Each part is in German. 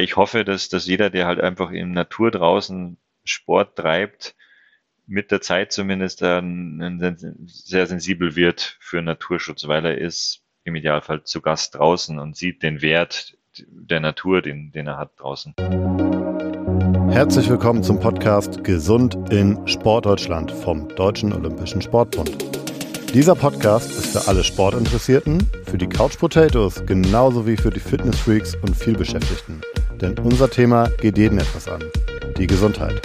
Ich hoffe, dass, dass jeder, der halt einfach in Natur draußen Sport treibt, mit der Zeit zumindest dann sehr sensibel wird für Naturschutz, weil er ist im Idealfall zu Gast draußen und sieht den Wert der Natur, den, den er hat draußen. Herzlich willkommen zum Podcast Gesund in Sportdeutschland vom Deutschen Olympischen Sportbund. Dieser Podcast ist für alle Sportinteressierten, für die Couch Potatoes genauso wie für die Fitnessfreaks und vielbeschäftigten. Denn unser Thema geht jeden etwas an. Die Gesundheit.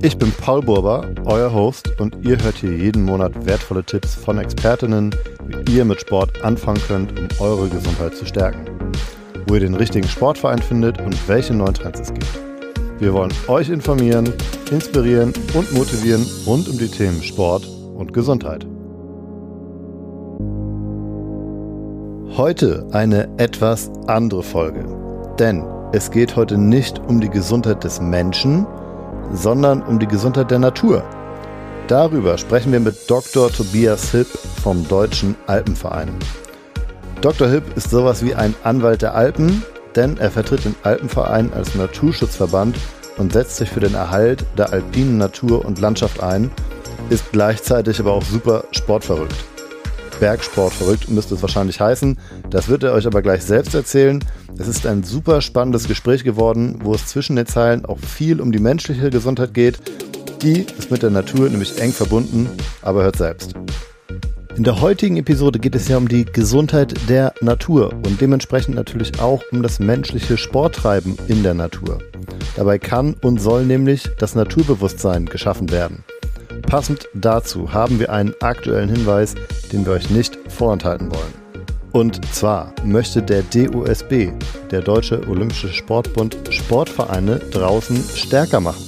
Ich bin Paul Burber, euer Host, und ihr hört hier jeden Monat wertvolle Tipps von Expertinnen, wie ihr mit Sport anfangen könnt, um eure Gesundheit zu stärken. Wo ihr den richtigen Sportverein findet und welche neuen Trends es gibt. Wir wollen euch informieren, inspirieren und motivieren rund um die Themen Sport und Gesundheit. Heute eine etwas andere Folge. Denn es geht heute nicht um die Gesundheit des Menschen, sondern um die Gesundheit der Natur. Darüber sprechen wir mit Dr. Tobias Hipp vom Deutschen Alpenverein. Dr. Hipp ist sowas wie ein Anwalt der Alpen, denn er vertritt den Alpenverein als Naturschutzverband und setzt sich für den Erhalt der alpinen Natur und Landschaft ein, ist gleichzeitig aber auch super sportverrückt. Bergsport verrückt müsste es wahrscheinlich heißen. Das wird er euch aber gleich selbst erzählen. Es ist ein super spannendes Gespräch geworden, wo es zwischen den Zeilen auch viel um die menschliche Gesundheit geht. Die ist mit der Natur nämlich eng verbunden, aber hört selbst. In der heutigen Episode geht es ja um die Gesundheit der Natur und dementsprechend natürlich auch um das menschliche Sporttreiben in der Natur. Dabei kann und soll nämlich das Naturbewusstsein geschaffen werden. Passend dazu haben wir einen aktuellen Hinweis, den wir euch nicht vorenthalten wollen. Und zwar möchte der DOSB, der Deutsche Olympische Sportbund, Sportvereine draußen stärker machen.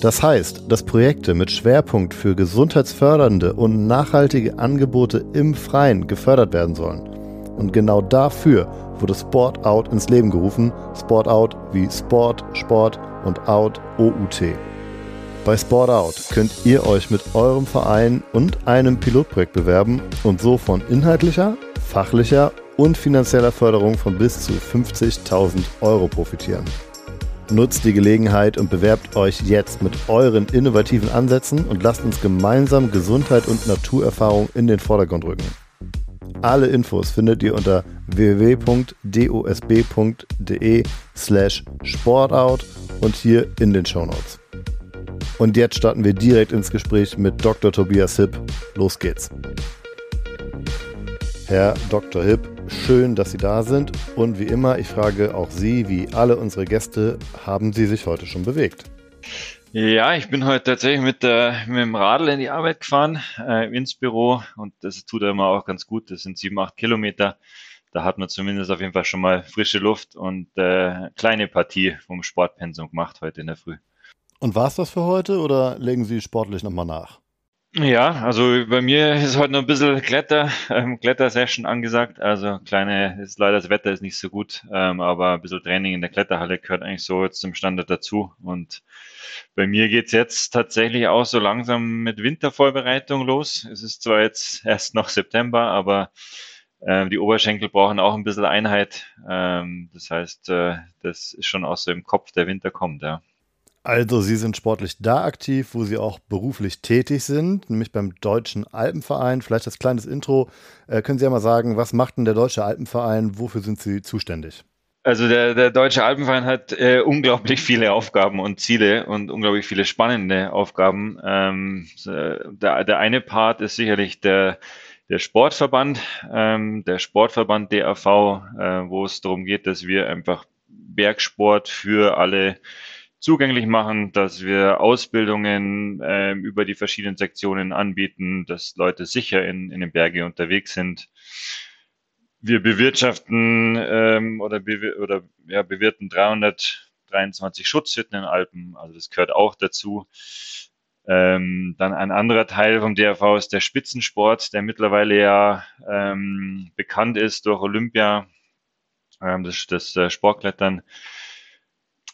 Das heißt, dass Projekte mit Schwerpunkt für gesundheitsfördernde und nachhaltige Angebote im Freien gefördert werden sollen. Und genau dafür wurde Sport Out ins Leben gerufen. Sport Out wie Sport, Sport und Out OUT. Bei Sport Out könnt ihr euch mit eurem Verein und einem Pilotprojekt bewerben und so von inhaltlicher, fachlicher und finanzieller Förderung von bis zu 50.000 Euro profitieren. Nutzt die Gelegenheit und bewerbt euch jetzt mit euren innovativen Ansätzen und lasst uns gemeinsam Gesundheit und Naturerfahrung in den Vordergrund rücken. Alle Infos findet ihr unter www.dosb.de slash sportout und hier in den Shownotes. Und jetzt starten wir direkt ins Gespräch mit Dr. Tobias Hipp. Los geht's. Herr Dr. Hipp, schön, dass Sie da sind. Und wie immer, ich frage auch Sie, wie alle unsere Gäste, haben Sie sich heute schon bewegt? Ja, ich bin heute tatsächlich mit, der, mit dem Radl in die Arbeit gefahren, äh, ins Büro. Und das tut immer auch ganz gut. Das sind sieben, acht Kilometer. Da hat man zumindest auf jeden Fall schon mal frische Luft und äh, kleine Partie vom Sportpensum gemacht heute in der Früh. Und war es das für heute oder legen Sie sportlich nochmal nach? Ja, also bei mir ist heute noch ein bisschen Kletter, ähm, Klettersession angesagt. Also kleine, ist leider das Wetter ist nicht so gut, ähm, aber ein bisschen Training in der Kletterhalle gehört eigentlich so jetzt zum Standard dazu. Und bei mir geht's jetzt tatsächlich auch so langsam mit Wintervorbereitung los. Es ist zwar jetzt erst noch September, aber äh, die Oberschenkel brauchen auch ein bisschen Einheit. Ähm, das heißt, äh, das ist schon auch so im Kopf, der Winter kommt, ja. Also Sie sind sportlich da aktiv, wo Sie auch beruflich tätig sind, nämlich beim Deutschen Alpenverein. Vielleicht als kleines Intro, äh, können Sie ja mal sagen, was macht denn der Deutsche Alpenverein, wofür sind Sie zuständig? Also der, der Deutsche Alpenverein hat äh, unglaublich viele Aufgaben und Ziele und unglaublich viele spannende Aufgaben. Ähm, äh, der, der eine Part ist sicherlich der, der Sportverband, ähm, der Sportverband DAV, äh, wo es darum geht, dass wir einfach Bergsport für alle zugänglich machen, dass wir Ausbildungen äh, über die verschiedenen Sektionen anbieten, dass Leute sicher in, in den Bergen unterwegs sind. Wir bewirtschaften ähm, oder, be oder ja, bewirten 323 Schutzhütten in Alpen, also das gehört auch dazu. Ähm, dann ein anderer Teil vom DRV ist der Spitzensport, der mittlerweile ja ähm, bekannt ist durch Olympia, ähm, das, das äh, Sportklettern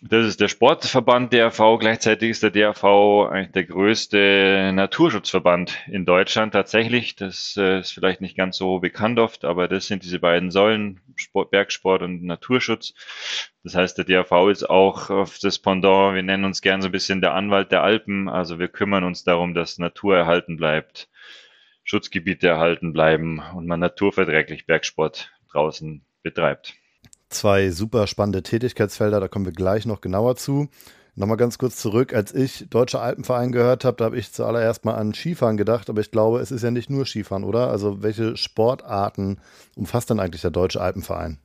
Das ist der Sportverband DRV. Gleichzeitig ist der DRV eigentlich der größte Naturschutzverband in Deutschland tatsächlich. Das äh, ist vielleicht nicht ganz so bekannt oft, aber das sind diese beiden Säulen, Sport, Bergsport und Naturschutz. Das heißt, der DRV ist auch auf das Pendant. Wir nennen uns gern so ein bisschen der Anwalt der Alpen. Also wir kümmern uns darum, dass Natur erhalten bleibt, Schutzgebiete erhalten bleiben und man naturverträglich Bergsport draußen betreibt zwei super spannende Tätigkeitsfelder, da kommen wir gleich noch genauer zu. Nochmal ganz kurz zurück, als ich Deutscher Alpenverein gehört habe, da habe ich zuallererst mal an Skifahren gedacht, aber ich glaube, es ist ja nicht nur Skifahren, oder? Also welche Sportarten umfasst denn eigentlich der Deutsche Alpenverein?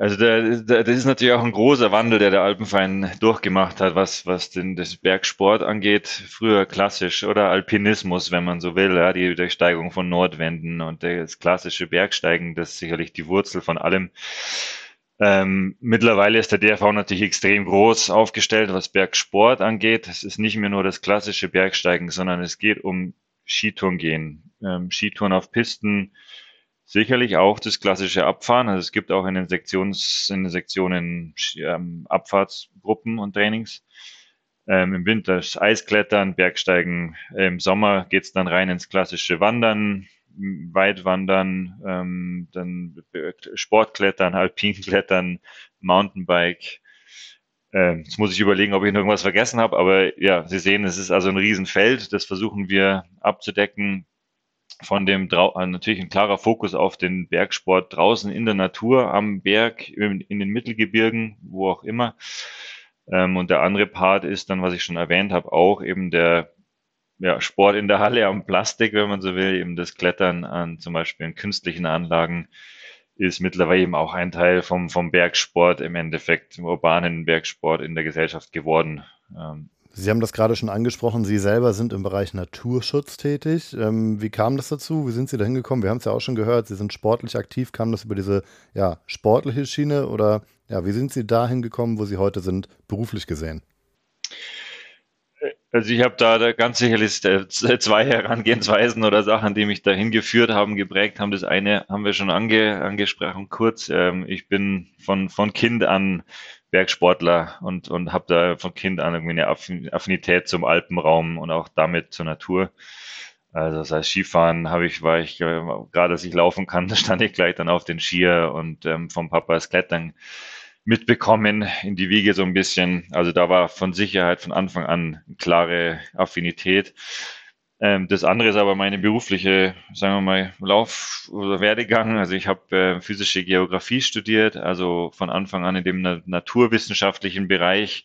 Also das ist natürlich auch ein großer Wandel, der der Alpenverein durchgemacht hat, was, was den das Bergsport angeht. Früher klassisch oder Alpinismus, wenn man so will, ja, die Durchsteigung von Nordwänden und das klassische Bergsteigen, das ist sicherlich die Wurzel von allem. Ähm, mittlerweile ist der DRV natürlich extrem groß aufgestellt, was Bergsport angeht. Es ist nicht mehr nur das klassische Bergsteigen, sondern es geht um Skitouren gehen, ähm, Skitouren auf Pisten, Sicherlich auch das klassische Abfahren. Also es gibt auch in den, Sektions, in den Sektionen ähm, Abfahrtsgruppen und Trainings. Ähm, Im Winter das Eisklettern, Bergsteigen. Im Sommer geht's dann rein ins klassische Wandern, Weitwandern, ähm, dann Sportklettern, Alpinklettern, Mountainbike. Ähm, jetzt muss ich überlegen, ob ich noch irgendwas vergessen habe, aber ja, Sie sehen, es ist also ein Riesenfeld. Das versuchen wir abzudecken von dem äh, natürlich ein klarer Fokus auf den Bergsport draußen in der Natur, am Berg, in, den Mittelgebirgen, wo auch immer. Ähm, und der andere Part ist dann, was ich schon erwähnt habe, auch eben der ja, Sport in der Halle am Plastik, wenn man so will, eben das Klettern an zum Beispiel in künstlichen Anlagen ist mittlerweile eben auch ein Teil vom, vom Bergsport im Endeffekt, im urbanen Bergsport in der Gesellschaft geworden. Ähm, Sie haben das gerade schon angesprochen, Sie selber sind im Bereich Naturschutz tätig. Ähm, wie kam das dazu? Wie sind Sie da hingekommen? Wir haben es ja auch schon gehört, Sie sind sportlich aktiv. Kam das über diese ja, sportliche Schiene oder ja, wie sind Sie da hingekommen, wo Sie heute sind, beruflich gesehen? Also ich habe da, ganz sicherlich äh, zwei Herangehensweisen oder Sachen, die mich dahin geführt haben, geprägt haben. Das eine haben wir schon ange, angesprochen kurz. Ähm, ich bin von, von Kind an Bergsportler und, und habe da von Kind an irgendwie eine Affinität zum Alpenraum und auch damit zur Natur. Also das heißt, Skifahren habe ich, war ich, äh, gerade als ich laufen kann, da stand ich gleich dann auf den Skier und ähm, vom Papa das Klettern mitbekommen in die Wiege so ein bisschen. Also da war von Sicherheit von Anfang an klare Affinität. Ähm, das andere ist aber meine berufliche, sagen wir mal, Lauf- oder Werdegang. Also ich habe äh, physische Geografie studiert, also von Anfang an in dem na naturwissenschaftlichen Bereich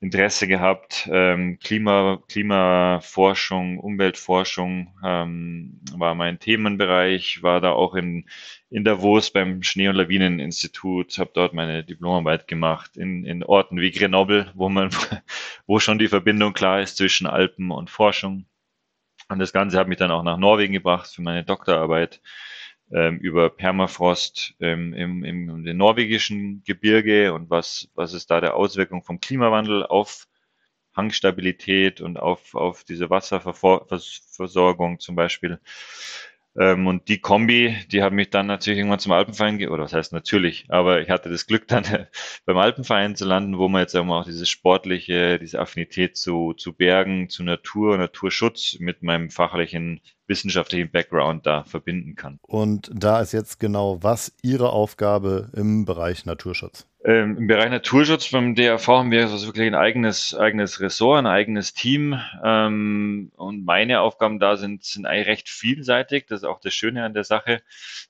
Interesse gehabt. Ähm, Klima, Klimaforschung, Umweltforschung ähm, war mein Themenbereich, war da auch in, in Davos beim Schnee- und Lawineninstitut, habe dort meine Diplomarbeit gemacht, in, in Orten wie Grenoble, wo man, wo schon die Verbindung klar ist zwischen Alpen und Forschung. Und das Ganze hat mich dann auch nach Norwegen gebracht für meine Doktorarbeit ähm, über Permafrost ähm, im, im, im norwegischen Gebirge und was, was ist da der Auswirkung vom Klimawandel auf Hangstabilität und auf, auf diese Wasserversorgung zum Beispiel. Ähm, und die Kombi, die hat mich dann natürlich irgendwann zum Alpenverein, oder was heißt natürlich, aber ich hatte das Glück dann beim Alpenverein zu landen, wo man jetzt auch dieses sportliche, diese Affinität zu, zu Bergen, zu Natur, Naturschutz mit meinem fachlichen wissenschaftlichen Background da verbinden kann. Und da ist jetzt genau was Ihre Aufgabe im Bereich Naturschutz? Ähm, Im Bereich Naturschutz beim DRV haben wir also wirklich ein eigenes, eigenes Ressort, ein eigenes Team. Ähm, und meine Aufgaben da sind, sind eigentlich recht vielseitig. Das ist auch das Schöne an der Sache,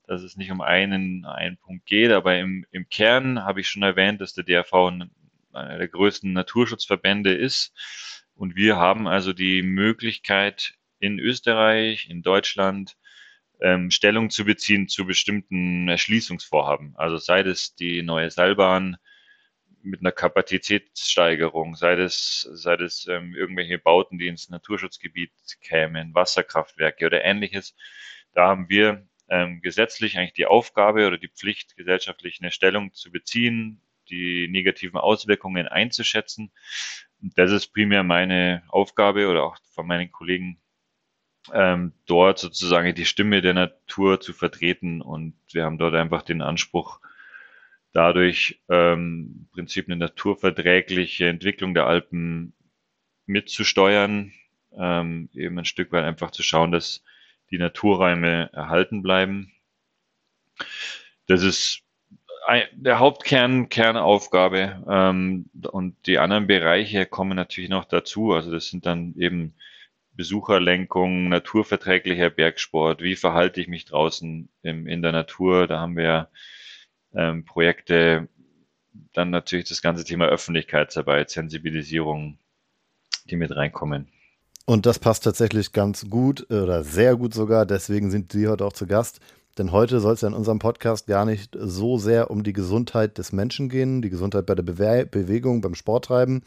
dass es nicht um einen, einen Punkt geht. Aber im, im Kern habe ich schon erwähnt, dass der DRV einer der größten Naturschutzverbände ist. Und wir haben also die Möglichkeit, in Österreich, in Deutschland ähm, Stellung zu beziehen zu bestimmten Erschließungsvorhaben. Also sei es die neue Seilbahn mit einer Kapazitätssteigerung, sei es, sei es ähm, irgendwelche Bauten, die ins Naturschutzgebiet kämen, Wasserkraftwerke oder ähnliches. Da haben wir ähm, gesetzlich eigentlich die Aufgabe oder die Pflicht, gesellschaftlich eine Stellung zu beziehen, die negativen Auswirkungen einzuschätzen. Das ist primär meine Aufgabe oder auch von meinen Kollegen ähm, dort sozusagen die Stimme der Natur zu vertreten. Und wir haben dort einfach den Anspruch, dadurch ähm, im Prinzip eine naturverträgliche Entwicklung der Alpen mitzusteuern, ähm, eben ein Stück weit einfach zu schauen, dass die Naturräume erhalten bleiben. Das ist der Hauptkern, Kernaufgabe. Ähm, und die anderen Bereiche kommen natürlich noch dazu. Also das sind dann eben Besucherlenkung, naturverträglicher Bergsport. Wie verhalte ich mich draußen im, in der Natur? Da haben wir ähm, Projekte. Dann natürlich das ganze Thema Öffentlichkeitsarbeit, Sensibilisierung, die mit reinkommen. Und das passt tatsächlich ganz gut oder sehr gut sogar. Deswegen sind Sie heute auch zu Gast. Denn heute soll es ja in unserem Podcast gar nicht so sehr um die Gesundheit des Menschen gehen, die Gesundheit bei der Bewe Bewegung, beim Sporttreiben,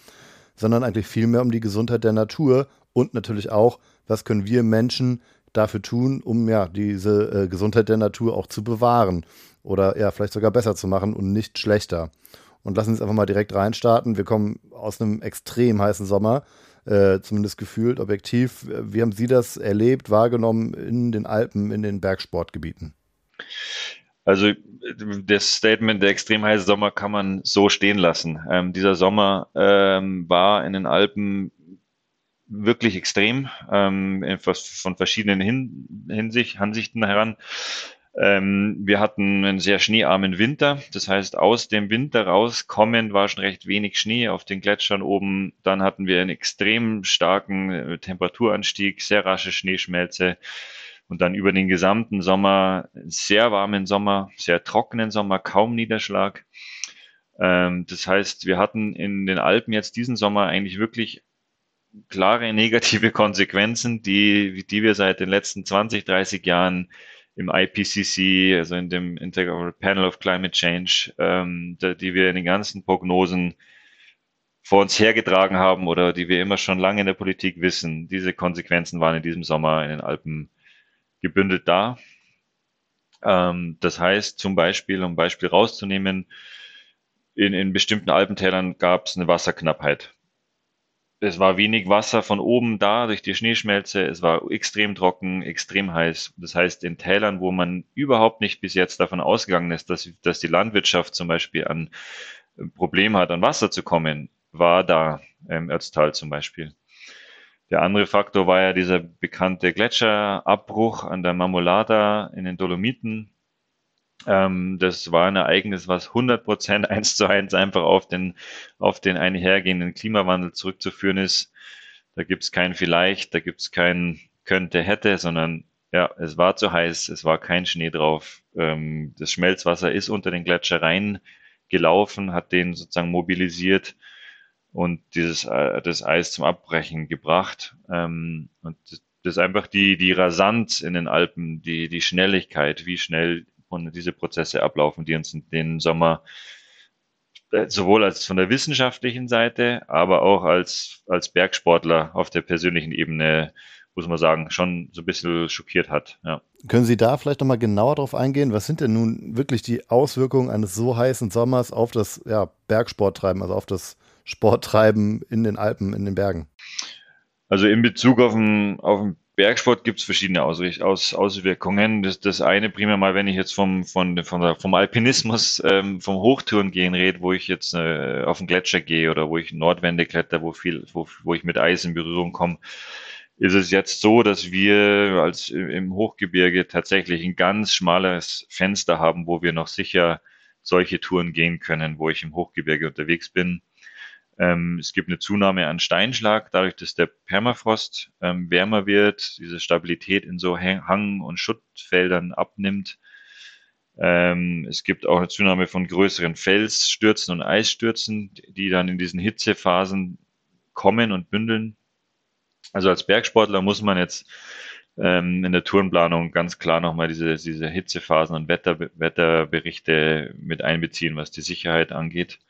sondern eigentlich vielmehr um die Gesundheit der Natur und natürlich auch, was können wir Menschen dafür tun, um ja diese äh, Gesundheit der Natur auch zu bewahren oder ja vielleicht sogar besser zu machen und nicht schlechter. Und lassen Sie uns einfach mal direkt reinstarten. Wir kommen aus einem extrem heißen Sommer äh, zumindest gefühlt, objektiv. Wie haben Sie das erlebt, wahrgenommen in den Alpen, in den Bergsportgebieten? Also das Statement, der extrem heiße Sommer kann man so stehen lassen. Ähm, dieser Sommer ähm, war in den Alpen wirklich extrem, ähm, von verschiedenen Hin Hinsicht, Ansichten heran. Ähm, wir hatten einen sehr schneearmen Winter. Das heißt, aus dem Winter rauskommen war schon recht wenig Schnee auf den Gletschern oben. Dann hatten wir einen extrem starken äh, Temperaturanstieg, sehr rasche Schneeschmelze. Und dann über den gesamten Sommer, sehr warmen Sommer, sehr trockenen Sommer, kaum Niederschlag. Ähm, das heißt, wir hatten in den Alpen jetzt diesen Sommer eigentlich wirklich klare negative Konsequenzen, die, die wir seit den letzten 20, 30 Jahren im IPCC, also in dem Integral Panel of Climate Change, ähm, die wir in den ganzen Prognosen vor uns hergetragen haben oder die wir immer schon lange in der Politik wissen. Diese Konsequenzen waren in diesem Sommer in den Alpen gebündelt da. Ähm, das heißt zum Beispiel, um Beispiel rauszunehmen, in, in bestimmten Alpentälern gab es eine Wasserknappheit es war wenig Wasser von oben da durch die Schneeschmelze. Es war extrem trocken, extrem heiß. Das heißt, in Tälern, wo man überhaupt nicht bis jetzt davon ausgegangen ist, dass, dass die Landwirtschaft zum Beispiel ein Problem hat, an Wasser zu kommen, war da im Ötztal zum Beispiel. Der andere Faktor war ja dieser bekannte Gletscherabbruch an der Marmolada in den Dolomiten. Ähm, das war ein Ereignis, was 100 Prozent eins zu eins einfach auf den, auf den einhergehenden Klimawandel zurückzuführen ist. Da gibt's kein vielleicht, da gibt's kein könnte, hätte, sondern ja, es war zu heiß, es war kein Schnee drauf. Ähm, das Schmelzwasser ist unter den Gletscher gelaufen, hat den sozusagen mobilisiert und dieses äh, das Eis zum Abbrechen gebracht. Ähm, und das ist einfach die, die Rasanz in den Alpen, die, die Schnelligkeit, wie schnell diese Prozesse ablaufen, die uns in den Sommer äh, sowohl als von der wissenschaftlichen Seite, aber auch als, als Bergsportler auf der persönlichen Ebene, muss man sagen, schon so ein bisschen schockiert hat. Ja. Können Sie da vielleicht nochmal genauer drauf eingehen? Was sind denn nun wirklich die Auswirkungen eines so heißen Sommers auf das ja, Bergsporttreiben, also auf das Sporttreiben in den Alpen, in den Bergen? Also in Bezug auf den, auf den Bergsport gibt es verschiedene Ausricht Aus Auswirkungen. Das, das eine primär mal, wenn ich jetzt vom, von, von vom Alpinismus, ähm, vom Hochtouren gehen rede, wo ich jetzt äh, auf den Gletscher gehe oder wo ich Nordwände kletter, wo viel, wo, wo ich mit Eis in Berührung komme, ist es jetzt so, dass wir als im Hochgebirge tatsächlich ein ganz schmales Fenster haben, wo wir noch sicher solche Touren gehen können, wo ich im Hochgebirge unterwegs bin ähm, es gibt eine Zunahme an Steinschlag, dadurch, dass der Permafrost ähm, wärmer wird, diese Stabilität in so Hang- und Schuttfeldern abnimmt. Ähm, es gibt auch eine Zunahme von größeren Felsstürzen und Eisstürzen, die dann in diesen Hitzephasen kommen und bündeln. Also als Bergsportler muss man jetzt ähm, in der Tourenplanung ganz klar nochmal diese, diese Hitzephasen und Wetter, Wetterberichte mit einbeziehen, was die Sicherheit angeht.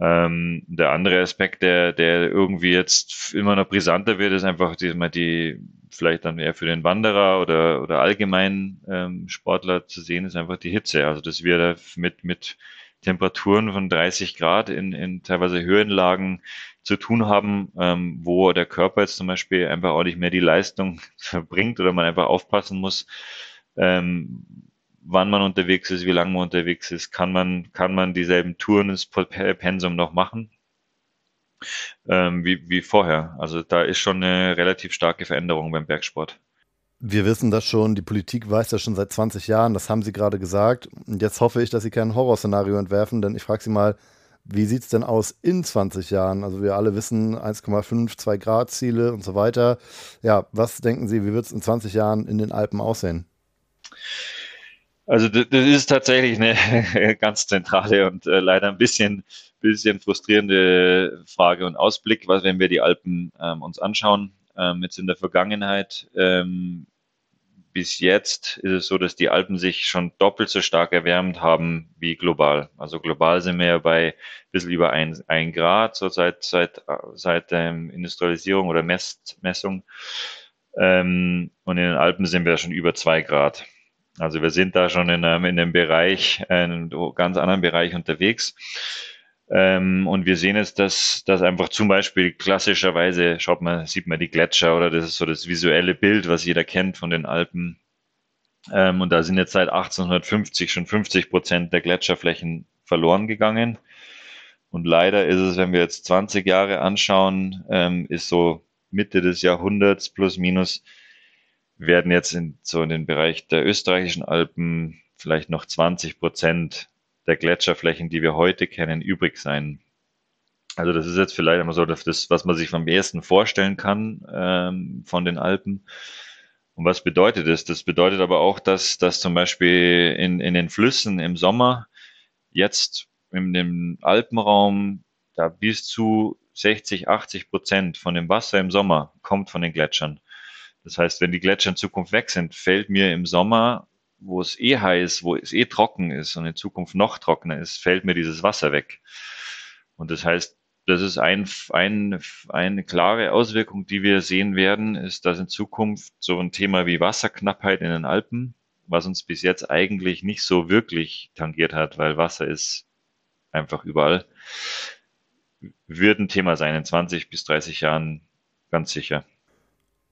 Ähm, der andere Aspekt, der, der irgendwie jetzt immer noch brisanter wird, ist einfach die, die vielleicht dann eher für den Wanderer oder, oder allgemein ähm, Sportler zu sehen, ist einfach die Hitze. Also dass wir da mit, mit Temperaturen von 30 Grad in, in teilweise Höhenlagen zu tun haben, ähm, wo der Körper jetzt zum Beispiel einfach auch nicht mehr die Leistung verbringt oder man einfach aufpassen muss, ähm, wann man unterwegs ist, wie lange man unterwegs ist, kann man, kann man dieselben Touren, das Pensum noch machen ähm, wie, wie vorher. Also da ist schon eine relativ starke Veränderung beim Bergsport. Wir wissen das schon, die Politik weiß das schon seit 20 Jahren, das haben Sie gerade gesagt. Und jetzt hoffe ich, dass Sie kein Horrorszenario entwerfen, denn ich frage Sie mal, wie sieht es denn aus in 20 Jahren? Also wir alle wissen 1,5, 2 Grad Ziele und so weiter. Ja, was denken Sie, wie wird es in 20 Jahren in den Alpen aussehen? Also das, ist tatsächlich eine ganz zentrale und äh, leider ein bisschen, bisschen frustrierende Frage und Ausblick, was wenn wir die Alpen ähm, uns anschauen. Ähm, jetzt in der Vergangenheit ähm, bis jetzt ist es so, dass die Alpen sich schon doppelt so stark erwärmt haben wie global. Also global sind wir ja bei ein bisschen über ein, Grad, so seit, seit, seit ähm, Industrialisierung oder Mess, Messung. Ähm, und in den Alpen sind wir schon über zwei Grad. Also wir sind da schon in einem, in einem Bereich, einem ganz anderen Bereich unterwegs. Ähm, und wir sehen jetzt, dass, dass einfach zum Beispiel klassischerweise, schaut man, sieht man die Gletscher oder das ist so das visuelle Bild, was jeder kennt von den Alpen. Ähm, und da sind jetzt seit 1850 schon 50 Prozent der Gletscherflächen verloren gegangen. Und leider ist es, wenn wir jetzt 20 Jahre anschauen, ähm, ist so Mitte des Jahrhunderts plus minus werden jetzt in so in den Bereich der österreichischen Alpen vielleicht noch 20 Prozent der Gletscherflächen, die wir heute kennen, übrig sein. Also das ist jetzt vielleicht immer so das, was man sich vom ersten vorstellen kann ähm, von den Alpen. Und was bedeutet das? Das bedeutet aber auch, dass, dass zum Beispiel in, in den Flüssen im Sommer jetzt in dem Alpenraum da bis zu 60, 80 Prozent von dem Wasser im Sommer kommt von den Gletschern. Das heißt, wenn die Gletscher in Zukunft weg sind, fällt mir im Sommer wo es eh heiß, wo es eh trocken ist und in Zukunft noch trockener ist, fällt mir dieses Wasser weg. Und das heißt, das ist ein, ein, eine klare Auswirkung, die wir sehen werden, ist, dass in Zukunft so ein Thema wie Wasserknappheit in den Alpen, was uns bis jetzt eigentlich nicht so wirklich tangiert hat, weil Wasser ist einfach überall, wird ein Thema sein in 20 bis 30 Jahren ganz sicher.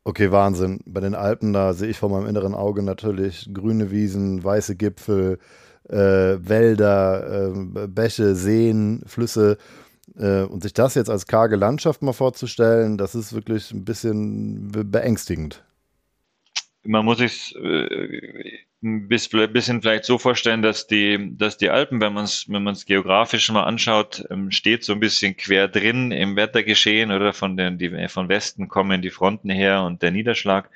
Okay, Wahnsinn. Bei den Alpen, da sehe ich vor meinem inneren Auge natürlich grüne Wiesen, weiße Gipfel, äh, Wälder, äh, Bäche, Seen, Flüsse. Äh, und sich das jetzt als karge Landschaft mal vorzustellen, das ist wirklich ein bisschen beängstigend. Man muss sich äh, ein bisschen vielleicht so vorstellen, dass die, dass die Alpen, wenn man es wenn geografisch mal anschaut, ähm, steht so ein bisschen quer drin im Wettergeschehen oder von den die von Westen kommen die Fronten her und der Niederschlag.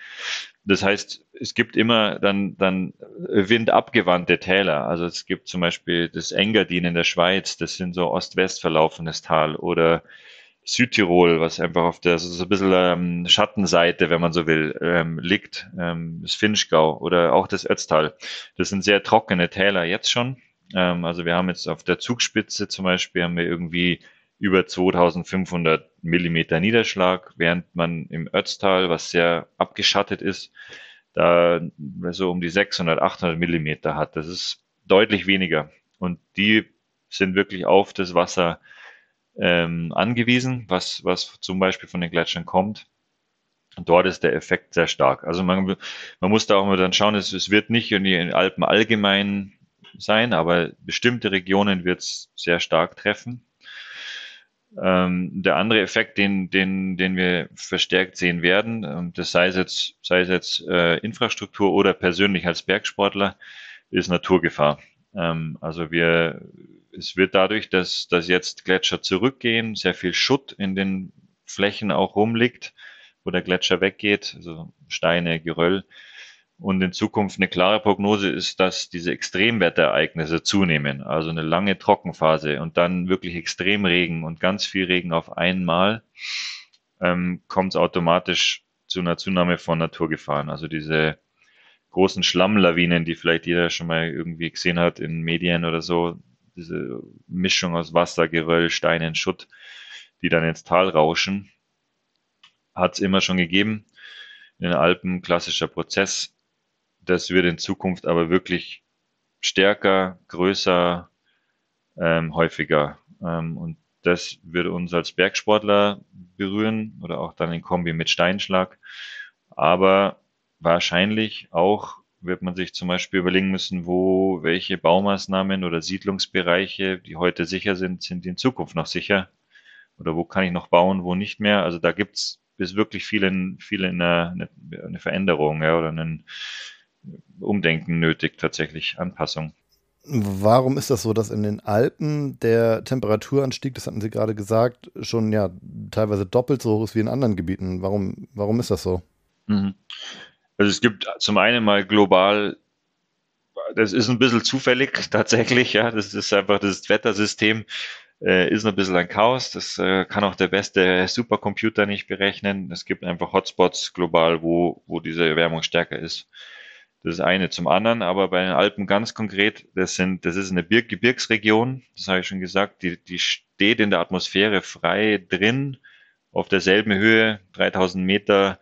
Das heißt, es gibt immer dann dann windabgewandte Täler. Also es gibt zum Beispiel das Engadin in der Schweiz, das sind so Ost-West verlaufenes Tal oder Südtirol, was einfach auf der so ein bisschen ähm, Schattenseite, wenn man so will, ähm, liegt, ähm, das Finchgau oder auch das Ötztal. Das sind sehr trockene Täler jetzt schon. Ähm, also wir haben jetzt auf der Zugspitze zum Beispiel haben wir irgendwie über 2500 Millimeter Niederschlag, während man im Ötztal, was sehr abgeschattet ist, da so um die 600, 800 Millimeter hat. Das ist deutlich weniger. Und die sind wirklich auf das Wasser ähm, angewiesen, was, was zum Beispiel von den Gletschern kommt. Und dort ist der Effekt sehr stark. Also man, man muss da auch mal dann schauen, es, es wird nicht in den Alpen allgemein sein, aber bestimmte Regionen wird es sehr stark treffen. Ähm, der andere Effekt, den, den, den wir verstärkt sehen werden, ähm, das sei es jetzt, sei es jetzt äh, Infrastruktur oder persönlich als Bergsportler, ist Naturgefahr. Ähm, also wir es wird dadurch, dass, dass jetzt Gletscher zurückgehen, sehr viel Schutt in den Flächen auch rumliegt, wo der Gletscher weggeht, also Steine, Geröll. Und in Zukunft eine klare Prognose ist, dass diese Extremwetterereignisse zunehmen, also eine lange Trockenphase und dann wirklich Extremregen und ganz viel Regen auf einmal, ähm, kommt es automatisch zu einer Zunahme von Naturgefahren. Also diese großen Schlammlawinen, die vielleicht jeder schon mal irgendwie gesehen hat in Medien oder so, diese Mischung aus Wasser, Geröll, Steinen, Schutt, die dann ins Tal rauschen, hat es immer schon gegeben. In den Alpen klassischer Prozess. Das wird in Zukunft aber wirklich stärker, größer, ähm, häufiger. Ähm, und das wird uns als Bergsportler berühren oder auch dann in Kombi mit Steinschlag. Aber wahrscheinlich auch wird man sich zum Beispiel überlegen müssen, wo welche Baumaßnahmen oder Siedlungsbereiche, die heute sicher sind, sind in Zukunft noch sicher. Oder wo kann ich noch bauen, wo nicht mehr. Also da gibt's bis wirklich viel, viel eine, eine, eine Veränderung ja, oder ein Umdenken nötig, tatsächlich Anpassung. Warum ist das so, dass in den Alpen der Temperaturanstieg, das hatten Sie gerade gesagt, schon ja teilweise doppelt so hoch ist wie in anderen Gebieten? Warum, warum ist das so? Mhm. Also es gibt zum einen mal global, das ist ein bisschen zufällig tatsächlich, ja, das ist einfach das Wettersystem äh, ist ein bisschen ein Chaos. Das äh, kann auch der beste Supercomputer nicht berechnen. Es gibt einfach Hotspots global, wo, wo diese Erwärmung stärker ist. Das ist eine. Zum anderen, aber bei den Alpen ganz konkret, das sind, das ist eine Gebirgsregion, das habe ich schon gesagt, die, die steht in der Atmosphäre frei drin, auf derselben Höhe, 3000 Meter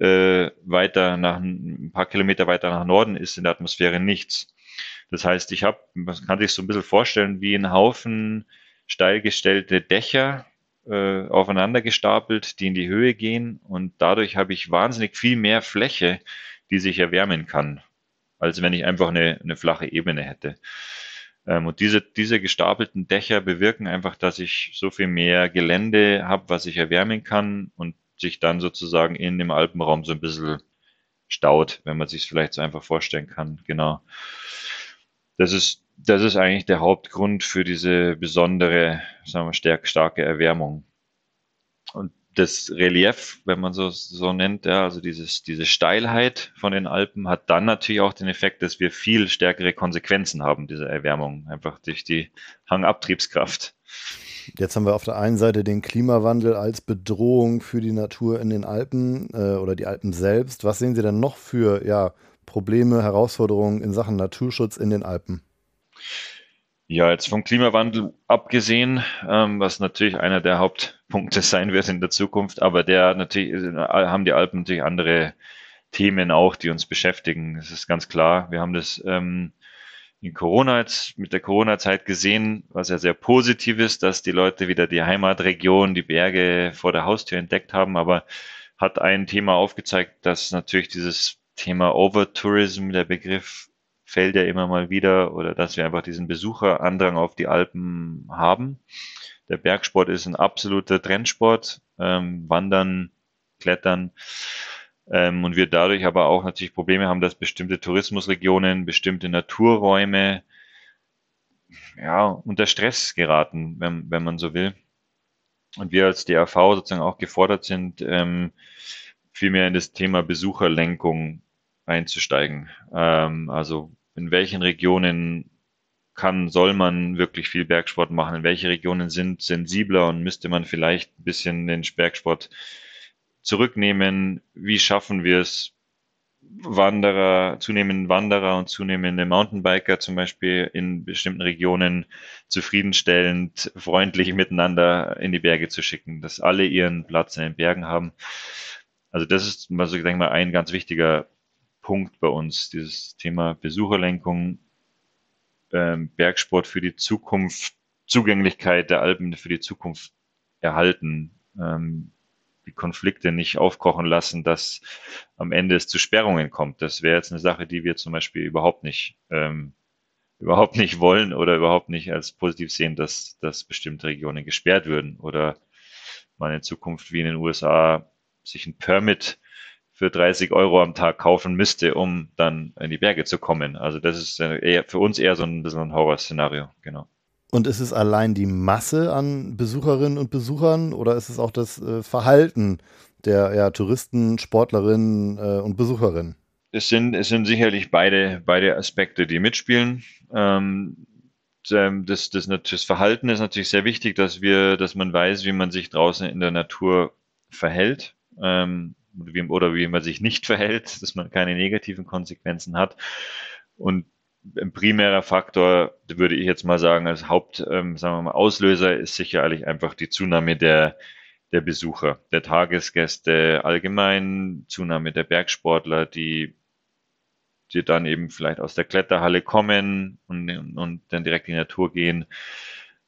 äh, weiter nach, ein paar Kilometer weiter nach Norden ist in der Atmosphäre nichts. Das heißt, ich habe, man kann sich so ein bisschen vorstellen, wie ein Haufen steil gestellte Dächer äh, aufeinander gestapelt, die in die Höhe gehen und dadurch habe ich wahnsinnig viel mehr Fläche, die sich erwärmen kann, als wenn ich einfach eine, eine flache Ebene hätte. Ähm, und diese, diese gestapelten Dächer bewirken einfach, dass ich so viel mehr Gelände habe, was ich erwärmen kann und sich dann sozusagen in dem Alpenraum so ein bisschen staut, wenn man sich es vielleicht so einfach vorstellen kann. Genau. Das ist, das ist eigentlich der Hauptgrund für diese besondere, sagen wir, stark, starke Erwärmung. Und das Relief, wenn man so, so nennt, ja, also dieses, diese Steilheit von den Alpen hat dann natürlich auch den Effekt, dass wir viel stärkere Konsequenzen haben, diese Erwärmung, einfach durch die Hangabtriebskraft. Jetzt haben wir auf der einen Seite den Klimawandel als Bedrohung für die Natur in den Alpen äh, oder die Alpen selbst. Was sehen Sie denn noch für ja, Probleme, Herausforderungen in Sachen Naturschutz in den Alpen? Ja, jetzt vom Klimawandel abgesehen, ähm, was natürlich einer der Hauptpunkte sein wird in der Zukunft, aber der natürlich äh, haben die Alpen natürlich andere Themen auch, die uns beschäftigen. Das ist ganz klar. Wir haben das ähm, in Corona jetzt mit der Corona-Zeit gesehen, was ja sehr positiv ist, dass die Leute wieder die Heimatregion, die Berge vor der Haustür entdeckt haben, aber hat ein Thema aufgezeigt, dass natürlich dieses Thema Overtourism, der Begriff fällt ja immer mal wieder oder dass wir einfach diesen Besucherandrang auf die Alpen haben. Der Bergsport ist ein absoluter Trendsport. Ähm, Wandern, Klettern. Ähm, und wir dadurch aber auch natürlich Probleme haben, dass bestimmte Tourismusregionen, bestimmte Naturräume ja, unter Stress geraten, wenn, wenn man so will. Und wir als DAV sozusagen auch gefordert sind, ähm, vielmehr in das Thema Besucherlenkung einzusteigen. Ähm, also in welchen Regionen kann, soll man wirklich viel Bergsport machen? In welche Regionen sind sensibler und müsste man vielleicht ein bisschen den Bergsport zurücknehmen? Wie schaffen wir es, Wanderer, zunehmend Wanderer und zunehmende Mountainbiker zum Beispiel in bestimmten Regionen zufriedenstellend, freundlich miteinander in die Berge zu schicken, dass alle ihren Platz in den Bergen haben. Also das ist, also ich denke mal, ein ganz wichtiger Punkt bei uns, dieses Thema Besucherlenkung, ähm, Bergsport für die Zukunft, Zugänglichkeit der Alpen für die Zukunft erhalten, ähm, die Konflikte nicht aufkochen lassen, dass am Ende es zu Sperrungen kommt. Das wäre jetzt eine Sache, die wir zum Beispiel überhaupt nicht ähm, überhaupt nicht wollen oder überhaupt nicht als positiv sehen, dass, dass bestimmte Regionen gesperrt würden oder man in Zukunft wie in den USA sich ein Permit für 30 Euro am Tag kaufen müsste, um dann in die Berge zu kommen. Also das ist eher, für uns eher so ein bisschen ein Horrorszenario, genau. Und ist es allein die Masse an Besucherinnen und Besuchern oder ist es auch das äh, Verhalten der ja, Touristen, Sportlerinnen äh, und Besucherinnen? Es sind, es sind sicherlich beide, beide Aspekte, die mitspielen. Ähm, ähm das, das, das Verhalten ist natürlich sehr wichtig, dass wir, dass man weiß, wie man sich draußen in der Natur verhält. Ähm, oder wie man sich nicht verhält, dass man keine negativen Konsequenzen hat. Und ein primärer Faktor, würde ich jetzt mal sagen, als Haupt, ähm, sagen wir mal, Auslöser ist sicherlich einfach die Zunahme der, der Besucher, der Tagesgäste allgemein, Zunahme der Bergsportler, die, die dann eben vielleicht aus der Kletterhalle kommen und, und dann direkt in die Natur gehen